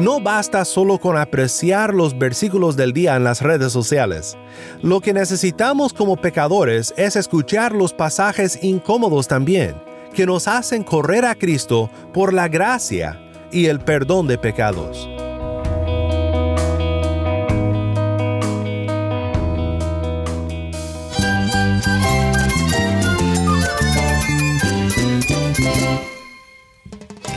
No basta solo con apreciar los versículos del día en las redes sociales. Lo que necesitamos como pecadores es escuchar los pasajes incómodos también, que nos hacen correr a Cristo por la gracia y el perdón de pecados.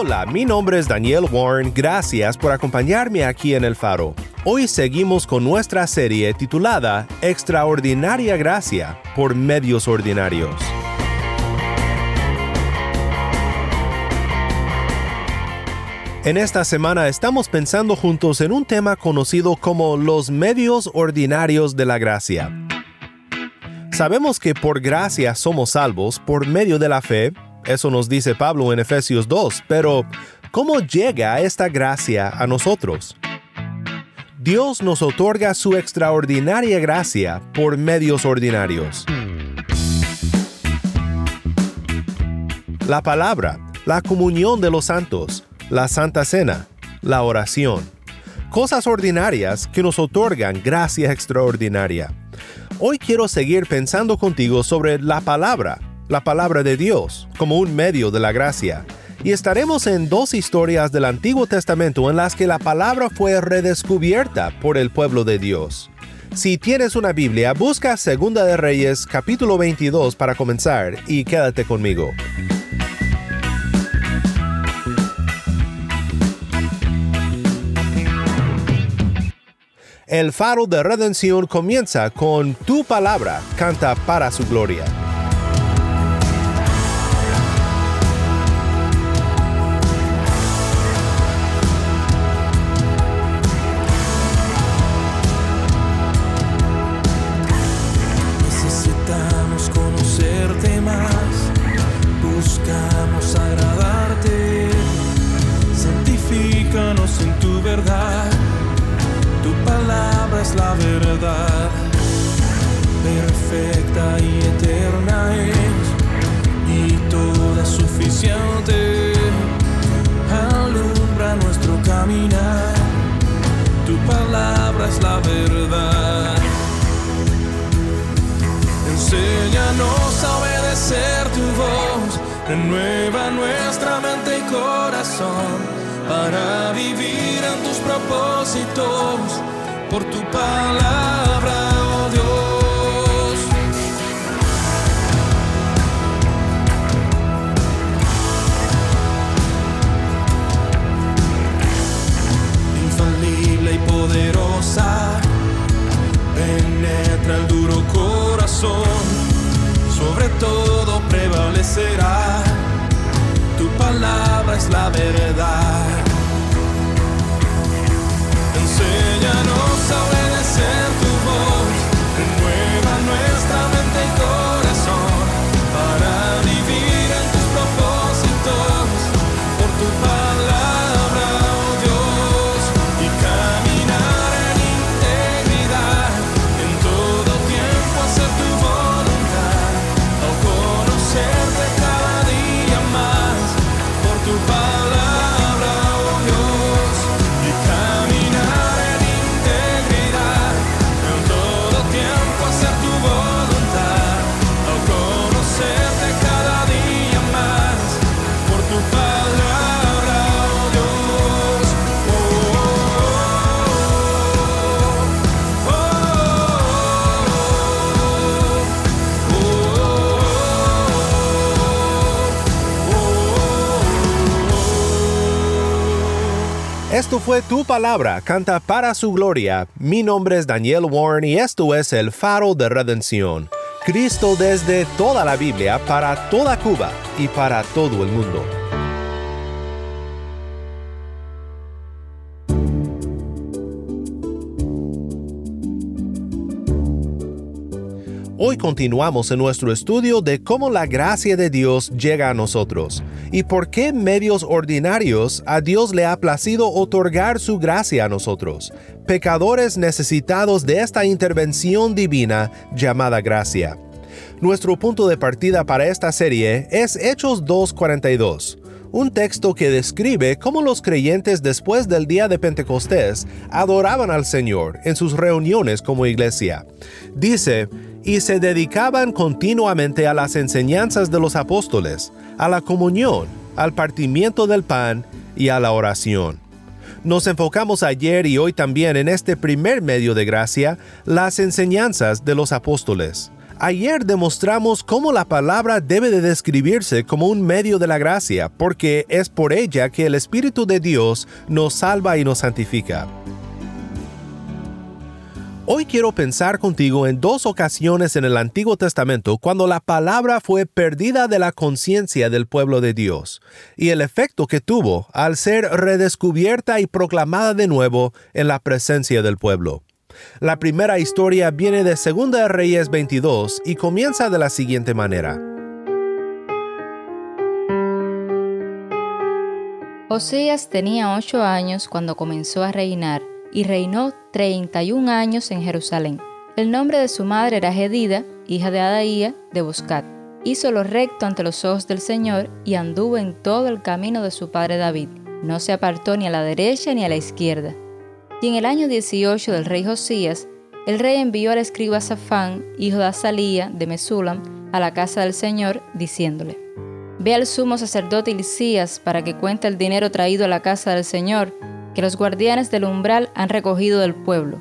Hola, mi nombre es Daniel Warren, gracias por acompañarme aquí en El Faro. Hoy seguimos con nuestra serie titulada Extraordinaria Gracia por Medios Ordinarios. En esta semana estamos pensando juntos en un tema conocido como los medios ordinarios de la gracia. Sabemos que por gracia somos salvos por medio de la fe, eso nos dice Pablo en Efesios 2, pero ¿cómo llega esta gracia a nosotros? Dios nos otorga su extraordinaria gracia por medios ordinarios. La palabra, la comunión de los santos, la Santa Cena, la oración. Cosas ordinarias que nos otorgan gracia extraordinaria. Hoy quiero seguir pensando contigo sobre la palabra, la palabra de Dios, como un medio de la gracia. Y estaremos en dos historias del Antiguo Testamento en las que la palabra fue redescubierta por el pueblo de Dios. Si tienes una Biblia, busca Segunda de Reyes capítulo 22 para comenzar y quédate conmigo. El faro de redención comienza con Tu palabra, canta para su gloria. En tu verdad, tu palabra es la verdad, perfecta y eterna es, y toda suficiente, alumbra nuestro caminar, tu palabra es la verdad. Enséñanos a obedecer tu voz, renueva nuestra mente y corazón para vivir en tus propósitos. Por tu palabra, oh Dios. Infalible y poderosa penetra el duro corazón, sobre todo prevalecerá, tu palabra es la verdad. Enséñanos a obedecer Fue Tu Palabra, canta para su gloria. Mi nombre es Daniel Warren y esto es El Faro de Redención. Cristo desde toda la Biblia para toda Cuba y para todo el mundo. Hoy continuamos en nuestro estudio de cómo la gracia de Dios llega a nosotros y por qué medios ordinarios a Dios le ha placido otorgar su gracia a nosotros, pecadores necesitados de esta intervención divina llamada gracia. Nuestro punto de partida para esta serie es Hechos 2.42 un texto que describe cómo los creyentes después del día de Pentecostés adoraban al Señor en sus reuniones como iglesia. Dice, y se dedicaban continuamente a las enseñanzas de los apóstoles, a la comunión, al partimiento del pan y a la oración. Nos enfocamos ayer y hoy también en este primer medio de gracia, las enseñanzas de los apóstoles. Ayer demostramos cómo la palabra debe de describirse como un medio de la gracia, porque es por ella que el Espíritu de Dios nos salva y nos santifica. Hoy quiero pensar contigo en dos ocasiones en el Antiguo Testamento cuando la palabra fue perdida de la conciencia del pueblo de Dios y el efecto que tuvo al ser redescubierta y proclamada de nuevo en la presencia del pueblo. La primera historia viene de 2 de Reyes 22 y comienza de la siguiente manera. Osías tenía ocho años cuando comenzó a reinar y reinó 31 años en Jerusalén. El nombre de su madre era Gedida, hija de Adaía de Buscat. Hizo lo recto ante los ojos del Señor y anduvo en todo el camino de su padre David. No se apartó ni a la derecha ni a la izquierda y en el año 18 del rey Josías, el rey envió al escriba Safán, hijo de Azalía de Mesulam, a la casa del Señor, diciéndole, Ve al sumo sacerdote Ilisías para que cuente el dinero traído a la casa del Señor, que los guardianes del umbral han recogido del pueblo,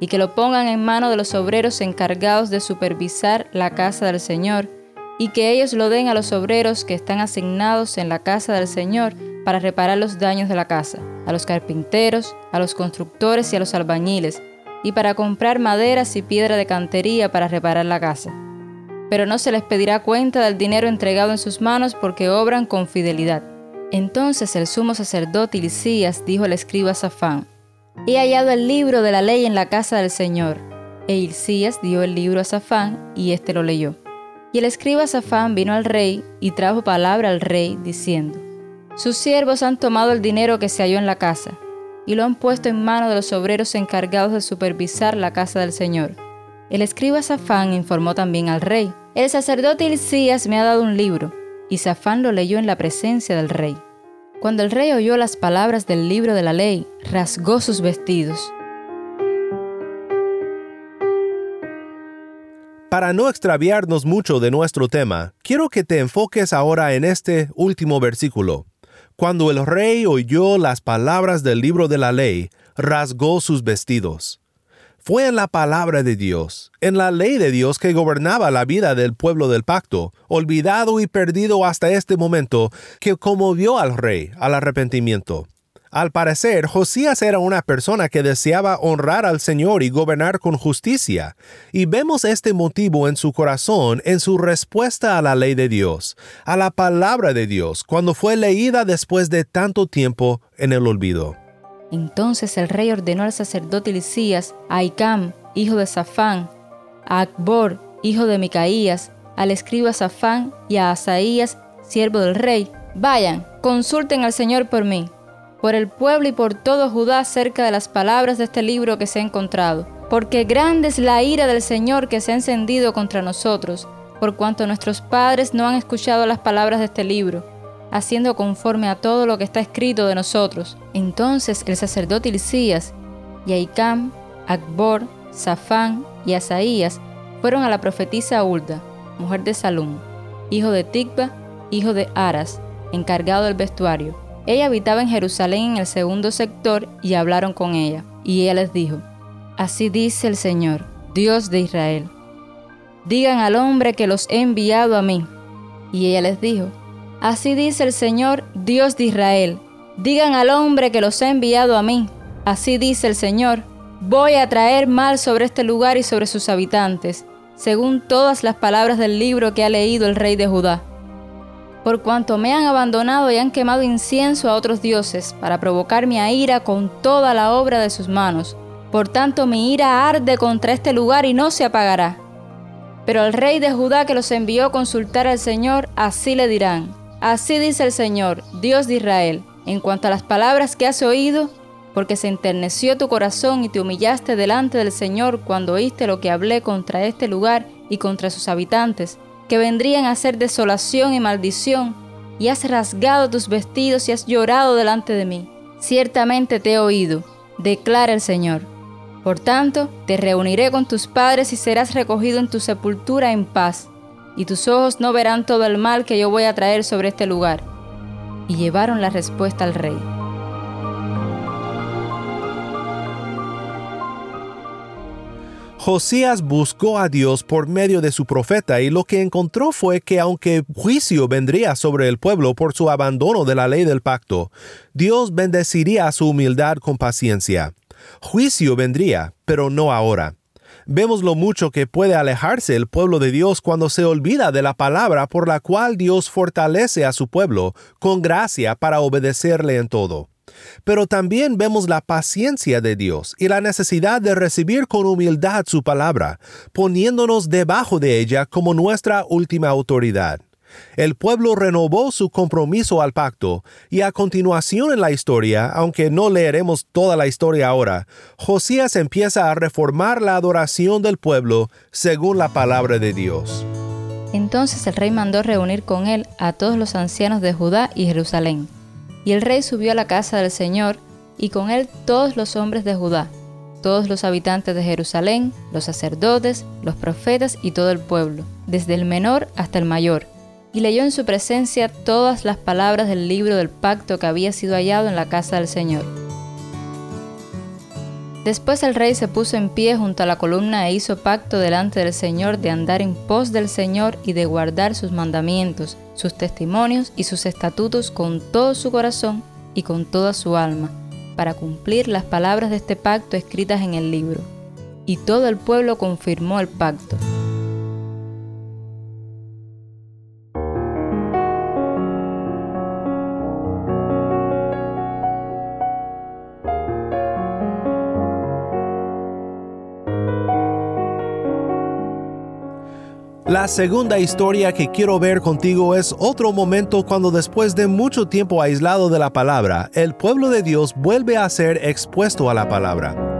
y que lo pongan en mano de los obreros encargados de supervisar la casa del Señor, y que ellos lo den a los obreros que están asignados en la casa del Señor para reparar los daños de la casa, a los carpinteros, a los constructores y a los albañiles, y para comprar maderas y piedra de cantería para reparar la casa. Pero no se les pedirá cuenta del dinero entregado en sus manos porque obran con fidelidad. Entonces el sumo sacerdote Ilisías dijo al escriba Safán, He hallado el libro de la ley en la casa del Señor. E Ilisías dio el libro a Safán y éste lo leyó. Y el escriba Safán vino al rey y trajo palabra al rey, diciendo, sus siervos han tomado el dinero que se halló en la casa y lo han puesto en manos de los obreros encargados de supervisar la casa del Señor. El escriba Safán informó también al rey, el sacerdote Hilcías me ha dado un libro, y Safán lo leyó en la presencia del rey. Cuando el rey oyó las palabras del libro de la ley, rasgó sus vestidos. Para no extraviarnos mucho de nuestro tema, quiero que te enfoques ahora en este último versículo, cuando el rey oyó las palabras del libro de la ley, rasgó sus vestidos. Fue en la palabra de Dios, en la ley de Dios que gobernaba la vida del pueblo del pacto, olvidado y perdido hasta este momento, que conmovió al rey al arrepentimiento. Al parecer, Josías era una persona que deseaba honrar al Señor y gobernar con justicia, y vemos este motivo en su corazón en su respuesta a la ley de Dios, a la palabra de Dios, cuando fue leída después de tanto tiempo en el olvido. Entonces el rey ordenó al sacerdote Elisías, a Icam, hijo de Safán, a Akbor, hijo de Micaías, al escriba Safán y a Asaías, siervo del rey, vayan, consulten al Señor por mí por el pueblo y por todo Judá acerca de las palabras de este libro que se ha encontrado. Porque grande es la ira del Señor que se ha encendido contra nosotros, por cuanto nuestros padres no han escuchado las palabras de este libro, haciendo conforme a todo lo que está escrito de nosotros. Entonces el sacerdote Hilcías, y Aicam, Akbor, Safán y Asaías fueron a la profetisa Ulda, mujer de Salum, hijo de Tikba, hijo de Aras, encargado del vestuario ella habitaba en Jerusalén en el segundo sector y hablaron con ella. Y ella les dijo, Así dice el Señor, Dios de Israel. Digan al hombre que los he enviado a mí. Y ella les dijo, Así dice el Señor, Dios de Israel. Digan al hombre que los he enviado a mí. Así dice el Señor, voy a traer mal sobre este lugar y sobre sus habitantes según todas las palabras del libro que ha leído el rey de Judá. Por cuanto me han abandonado y han quemado incienso a otros dioses, para provocar mi ira con toda la obra de sus manos. Por tanto mi ira arde contra este lugar y no se apagará. Pero al rey de Judá que los envió a consultar al Señor, así le dirán, Así dice el Señor, Dios de Israel, en cuanto a las palabras que has oído, porque se enterneció tu corazón y te humillaste delante del Señor cuando oíste lo que hablé contra este lugar y contra sus habitantes, que vendrían a ser desolación y maldición, y has rasgado tus vestidos y has llorado delante de mí. Ciertamente te he oído, declara el Señor. Por tanto, te reuniré con tus padres y serás recogido en tu sepultura en paz, y tus ojos no verán todo el mal que yo voy a traer sobre este lugar. Y llevaron la respuesta al rey. Josías buscó a Dios por medio de su profeta y lo que encontró fue que aunque juicio vendría sobre el pueblo por su abandono de la ley del pacto, Dios bendeciría a su humildad con paciencia. Juicio vendría, pero no ahora. Vemos lo mucho que puede alejarse el pueblo de Dios cuando se olvida de la palabra por la cual Dios fortalece a su pueblo con gracia para obedecerle en todo. Pero también vemos la paciencia de Dios y la necesidad de recibir con humildad su palabra, poniéndonos debajo de ella como nuestra última autoridad. El pueblo renovó su compromiso al pacto, y a continuación en la historia, aunque no leeremos toda la historia ahora, Josías empieza a reformar la adoración del pueblo según la palabra de Dios. Entonces el rey mandó reunir con él a todos los ancianos de Judá y Jerusalén y el rey subió a la casa del Señor, y con él todos los hombres de Judá, todos los habitantes de Jerusalén, los sacerdotes, los profetas y todo el pueblo, desde el menor hasta el mayor, y leyó en su presencia todas las palabras del libro del pacto que había sido hallado en la casa del Señor. Después el rey se puso en pie junto a la columna e hizo pacto delante del Señor de andar en pos del Señor y de guardar sus mandamientos, sus testimonios y sus estatutos con todo su corazón y con toda su alma, para cumplir las palabras de este pacto escritas en el libro. Y todo el pueblo confirmó el pacto. La segunda historia que quiero ver contigo es otro momento cuando después de mucho tiempo aislado de la palabra, el pueblo de Dios vuelve a ser expuesto a la palabra.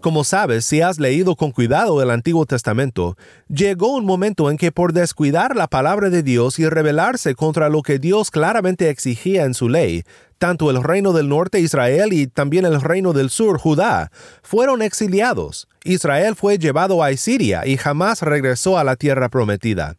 Como sabes, si has leído con cuidado el Antiguo Testamento, llegó un momento en que por descuidar la palabra de Dios y rebelarse contra lo que Dios claramente exigía en su ley, tanto el reino del norte Israel y también el reino del sur Judá fueron exiliados. Israel fue llevado a Siria y jamás regresó a la tierra prometida.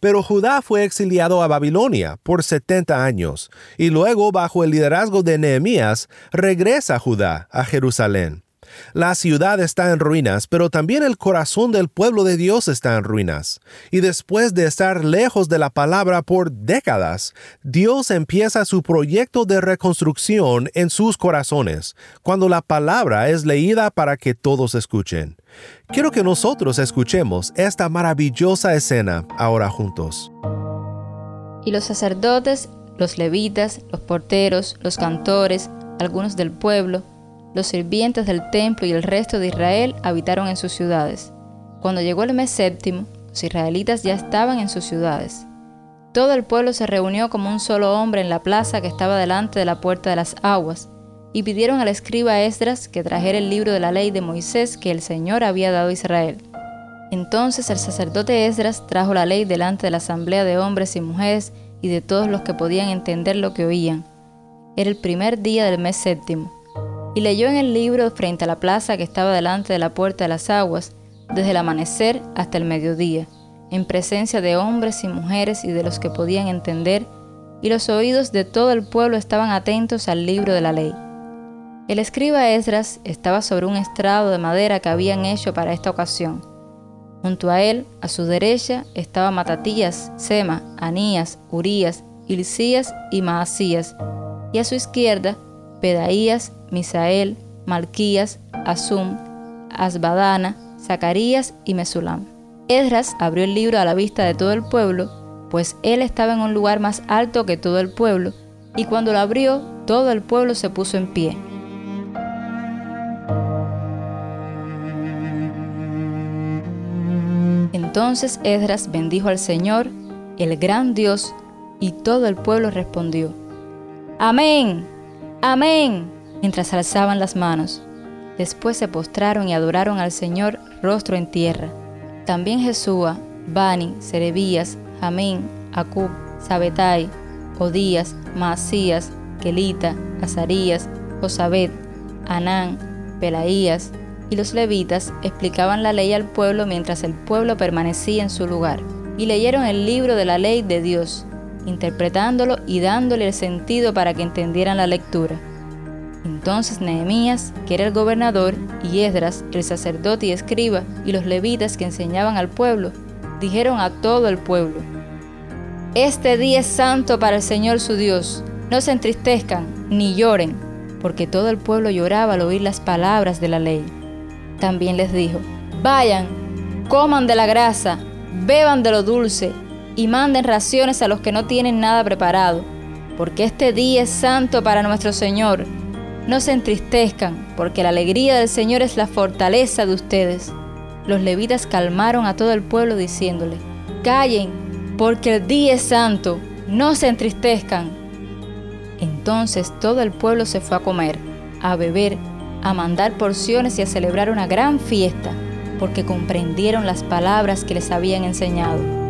Pero Judá fue exiliado a Babilonia por 70 años, y luego bajo el liderazgo de Nehemías regresa Judá a Jerusalén. La ciudad está en ruinas, pero también el corazón del pueblo de Dios está en ruinas. Y después de estar lejos de la palabra por décadas, Dios empieza su proyecto de reconstrucción en sus corazones, cuando la palabra es leída para que todos escuchen. Quiero que nosotros escuchemos esta maravillosa escena ahora juntos. Y los sacerdotes, los levitas, los porteros, los cantores, algunos del pueblo, los sirvientes del templo y el resto de Israel habitaron en sus ciudades. Cuando llegó el mes séptimo, los israelitas ya estaban en sus ciudades. Todo el pueblo se reunió como un solo hombre en la plaza que estaba delante de la puerta de las aguas, y pidieron al escriba Esdras que trajera el libro de la ley de Moisés que el Señor había dado a Israel. Entonces el sacerdote Esdras trajo la ley delante de la asamblea de hombres y mujeres y de todos los que podían entender lo que oían. Era el primer día del mes séptimo y leyó en el libro frente a la plaza que estaba delante de la puerta de las aguas, desde el amanecer hasta el mediodía, en presencia de hombres y mujeres y de los que podían entender, y los oídos de todo el pueblo estaban atentos al libro de la ley. El escriba Esdras estaba sobre un estrado de madera que habían hecho para esta ocasión. Junto a él, a su derecha, estaba Matatías, Sema, Anías, Urías, Hilcías y Maasías, y a su izquierda, Pedaías, Misael, Malquías, Asum, Asbadana, Zacarías y Mesulam. Esdras abrió el libro a la vista de todo el pueblo, pues él estaba en un lugar más alto que todo el pueblo, y cuando lo abrió, todo el pueblo se puso en pie. Entonces Esdras bendijo al Señor, el gran Dios, y todo el pueblo respondió, Amén, amén, mientras alzaban las manos. Después se postraron y adoraron al Señor rostro en tierra. También Jesúa, Bani, Serebías, Jamín, Acub, Sabetai, Odías, Maasías, Kelita, Azarías, Josabet, Anán, Pelaías y los levitas explicaban la ley al pueblo mientras el pueblo permanecía en su lugar. Y leyeron el libro de la ley de Dios, interpretándolo y dándole el sentido para que entendieran la lectura. Entonces Nehemías, que era el gobernador, y Esdras, el sacerdote y escriba, y los levitas que enseñaban al pueblo, dijeron a todo el pueblo, Este día es santo para el Señor su Dios, no se entristezcan ni lloren, porque todo el pueblo lloraba al oír las palabras de la ley. También les dijo, Vayan, coman de la grasa, beban de lo dulce, y manden raciones a los que no tienen nada preparado, porque este día es santo para nuestro Señor. No se entristezcan, porque la alegría del Señor es la fortaleza de ustedes. Los levitas calmaron a todo el pueblo diciéndole, Callen, porque el día es santo, no se entristezcan. Entonces todo el pueblo se fue a comer, a beber, a mandar porciones y a celebrar una gran fiesta, porque comprendieron las palabras que les habían enseñado.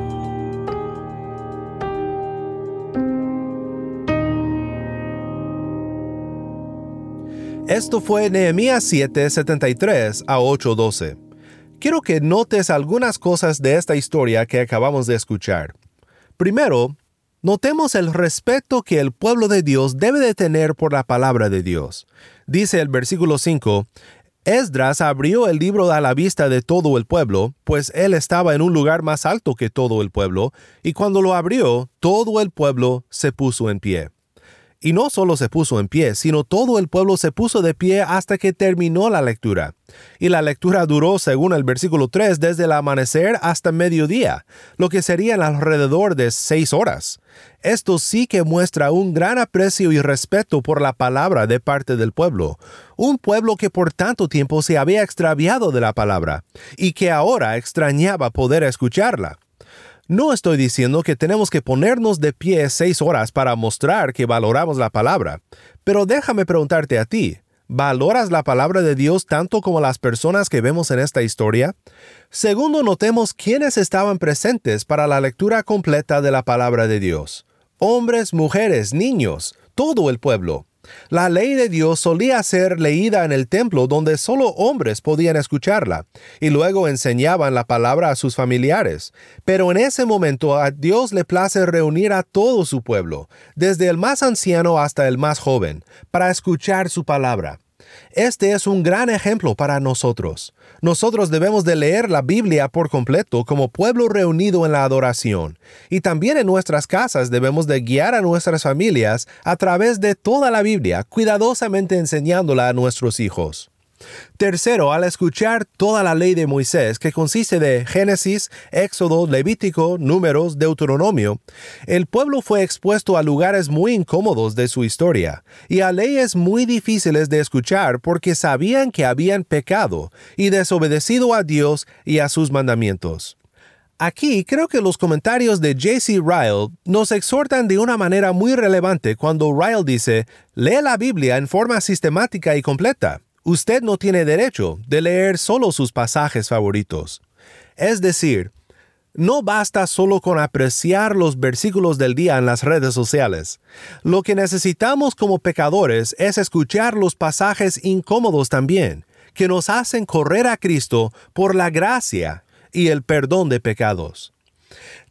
Esto fue Nehemías 7, 73 a 8:12. Quiero que notes algunas cosas de esta historia que acabamos de escuchar. Primero, notemos el respeto que el pueblo de Dios debe de tener por la palabra de Dios. Dice el versículo 5, Esdras abrió el libro a la vista de todo el pueblo, pues él estaba en un lugar más alto que todo el pueblo, y cuando lo abrió, todo el pueblo se puso en pie. Y no solo se puso en pie, sino todo el pueblo se puso de pie hasta que terminó la lectura. Y la lectura duró, según el versículo 3, desde el amanecer hasta mediodía, lo que serían alrededor de seis horas. Esto sí que muestra un gran aprecio y respeto por la palabra de parte del pueblo, un pueblo que por tanto tiempo se había extraviado de la palabra, y que ahora extrañaba poder escucharla. No estoy diciendo que tenemos que ponernos de pie seis horas para mostrar que valoramos la palabra, pero déjame preguntarte a ti, ¿valoras la palabra de Dios tanto como las personas que vemos en esta historia? Segundo, notemos quiénes estaban presentes para la lectura completa de la palabra de Dios. Hombres, mujeres, niños, todo el pueblo. La ley de Dios solía ser leída en el templo donde solo hombres podían escucharla, y luego enseñaban la palabra a sus familiares. Pero en ese momento a Dios le place reunir a todo su pueblo, desde el más anciano hasta el más joven, para escuchar su palabra. Este es un gran ejemplo para nosotros. Nosotros debemos de leer la Biblia por completo como pueblo reunido en la adoración, y también en nuestras casas debemos de guiar a nuestras familias a través de toda la Biblia, cuidadosamente enseñándola a nuestros hijos. Tercero, al escuchar toda la ley de Moisés, que consiste de Génesis, Éxodo, Levítico, Números, Deuteronomio, el pueblo fue expuesto a lugares muy incómodos de su historia y a leyes muy difíciles de escuchar porque sabían que habían pecado y desobedecido a Dios y a sus mandamientos. Aquí creo que los comentarios de J.C. Ryle nos exhortan de una manera muy relevante cuando Ryle dice, lee la Biblia en forma sistemática y completa usted no tiene derecho de leer solo sus pasajes favoritos. Es decir, no basta solo con apreciar los versículos del día en las redes sociales. Lo que necesitamos como pecadores es escuchar los pasajes incómodos también, que nos hacen correr a Cristo por la gracia y el perdón de pecados.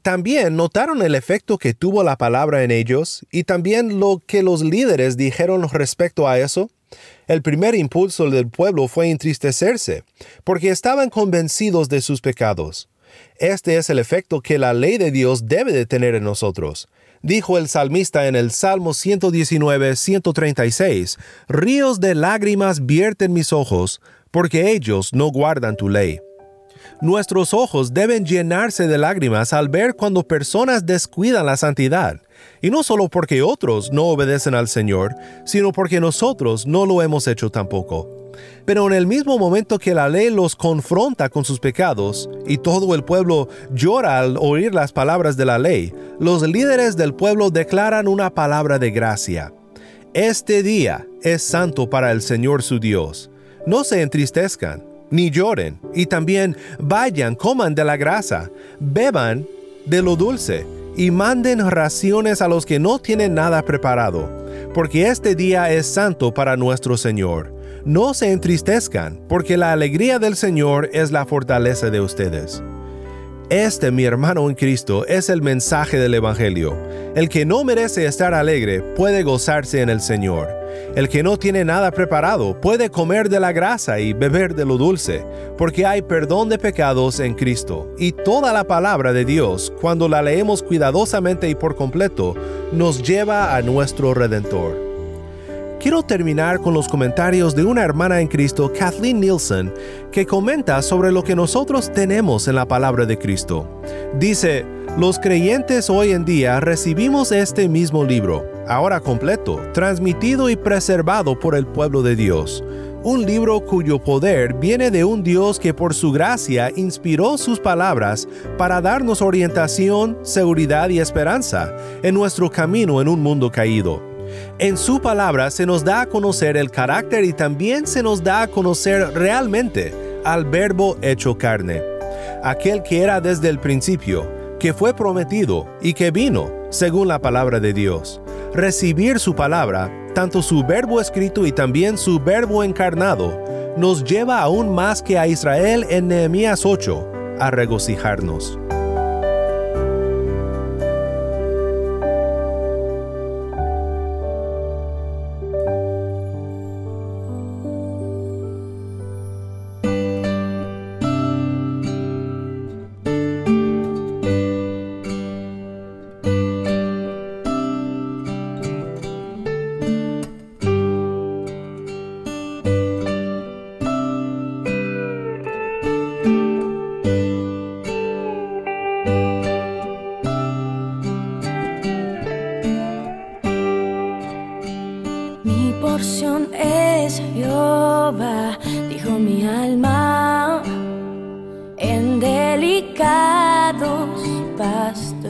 También notaron el efecto que tuvo la palabra en ellos y también lo que los líderes dijeron respecto a eso. El primer impulso del pueblo fue entristecerse, porque estaban convencidos de sus pecados. Este es el efecto que la ley de Dios debe de tener en nosotros. Dijo el salmista en el Salmo 119, 136, Ríos de lágrimas vierten mis ojos, porque ellos no guardan tu ley. Nuestros ojos deben llenarse de lágrimas al ver cuando personas descuidan la santidad, y no solo porque otros no obedecen al Señor, sino porque nosotros no lo hemos hecho tampoco. Pero en el mismo momento que la ley los confronta con sus pecados y todo el pueblo llora al oír las palabras de la ley, los líderes del pueblo declaran una palabra de gracia. Este día es santo para el Señor su Dios. No se entristezcan, ni lloren, y también vayan, coman de la grasa, beban de lo dulce, y manden raciones a los que no tienen nada preparado, porque este día es santo para nuestro Señor. No se entristezcan, porque la alegría del Señor es la fortaleza de ustedes. Este, mi hermano en Cristo, es el mensaje del Evangelio. El que no merece estar alegre puede gozarse en el Señor. El que no tiene nada preparado puede comer de la grasa y beber de lo dulce, porque hay perdón de pecados en Cristo. Y toda la palabra de Dios, cuando la leemos cuidadosamente y por completo, nos lleva a nuestro Redentor quiero terminar con los comentarios de una hermana en Cristo, Kathleen Nielsen, que comenta sobre lo que nosotros tenemos en la palabra de Cristo. Dice, los creyentes hoy en día recibimos este mismo libro, ahora completo, transmitido y preservado por el pueblo de Dios. Un libro cuyo poder viene de un Dios que por su gracia inspiró sus palabras para darnos orientación, seguridad y esperanza en nuestro camino en un mundo caído. En su palabra se nos da a conocer el carácter y también se nos da a conocer realmente al verbo hecho carne, aquel que era desde el principio, que fue prometido y que vino, según la palabra de Dios. Recibir su palabra, tanto su verbo escrito y también su verbo encarnado, nos lleva aún más que a Israel en Nehemías 8 a regocijarnos.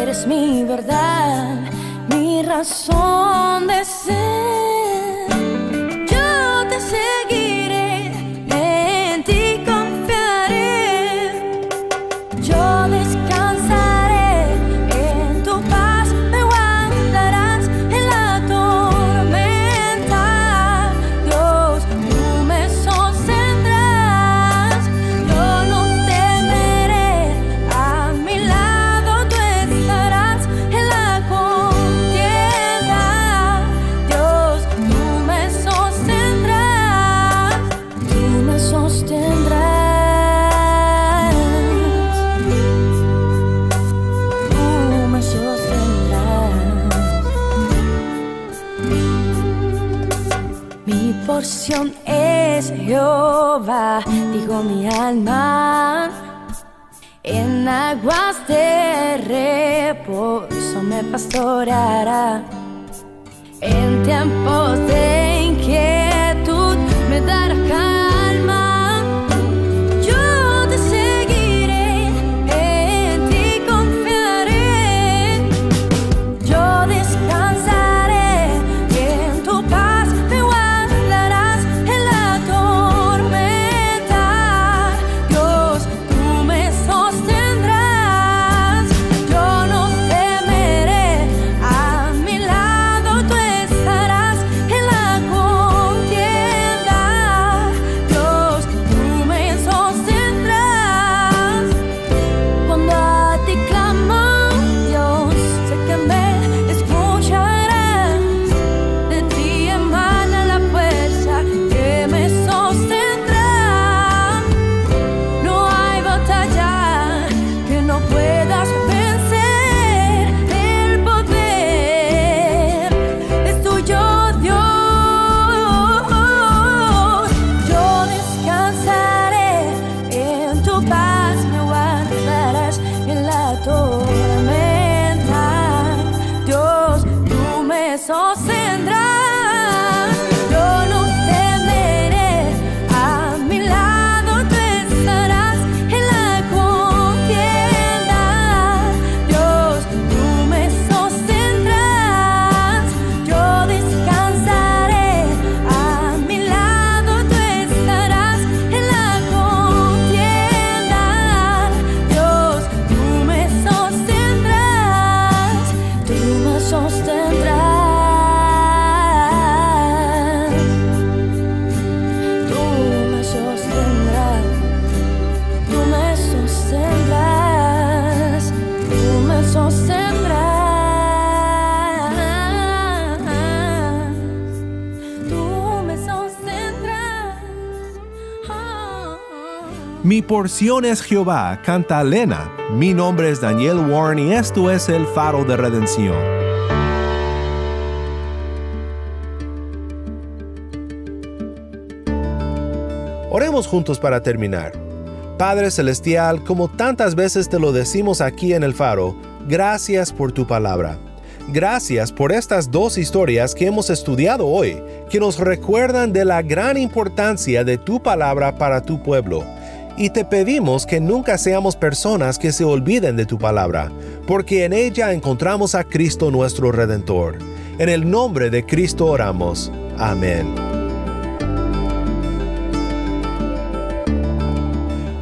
Eres mi verdad, mi razón de ser. Pastorará. En tiempos Mi porción es Jehová, canta Lena. Mi nombre es Daniel Warren y esto es el faro de redención. Oremos juntos para terminar. Padre Celestial, como tantas veces te lo decimos aquí en el faro, gracias por tu palabra. Gracias por estas dos historias que hemos estudiado hoy, que nos recuerdan de la gran importancia de tu palabra para tu pueblo. Y te pedimos que nunca seamos personas que se olviden de tu palabra, porque en ella encontramos a Cristo nuestro Redentor. En el nombre de Cristo oramos. Amén.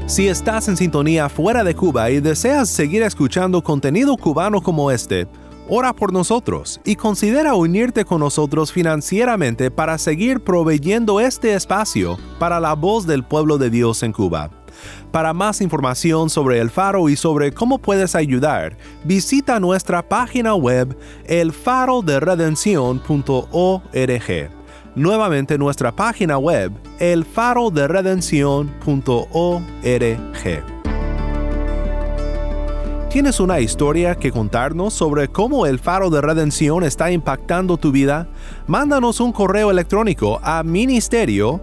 Si estás en sintonía fuera de Cuba y deseas seguir escuchando contenido cubano como este, ora por nosotros y considera unirte con nosotros financieramente para seguir proveyendo este espacio para la voz del pueblo de Dios en Cuba. Para más información sobre el faro y sobre cómo puedes ayudar, visita nuestra página web elfaroderedencion.org. Nuevamente nuestra página web elfaroderedencion.org. ¿Tienes una historia que contarnos sobre cómo el faro de redención está impactando tu vida? Mándanos un correo electrónico a ministerio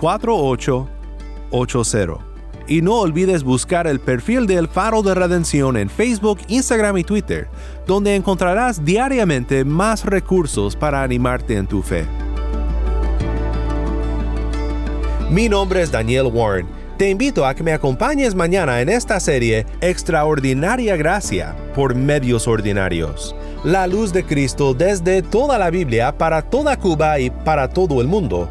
1-786-373-4880. Y no olvides buscar el perfil del Faro de Redención en Facebook, Instagram y Twitter, donde encontrarás diariamente más recursos para animarte en tu fe. Mi nombre es Daniel Warren. Te invito a que me acompañes mañana en esta serie Extraordinaria Gracia por Medios Ordinarios. La luz de Cristo desde toda la Biblia para toda Cuba y para todo el mundo,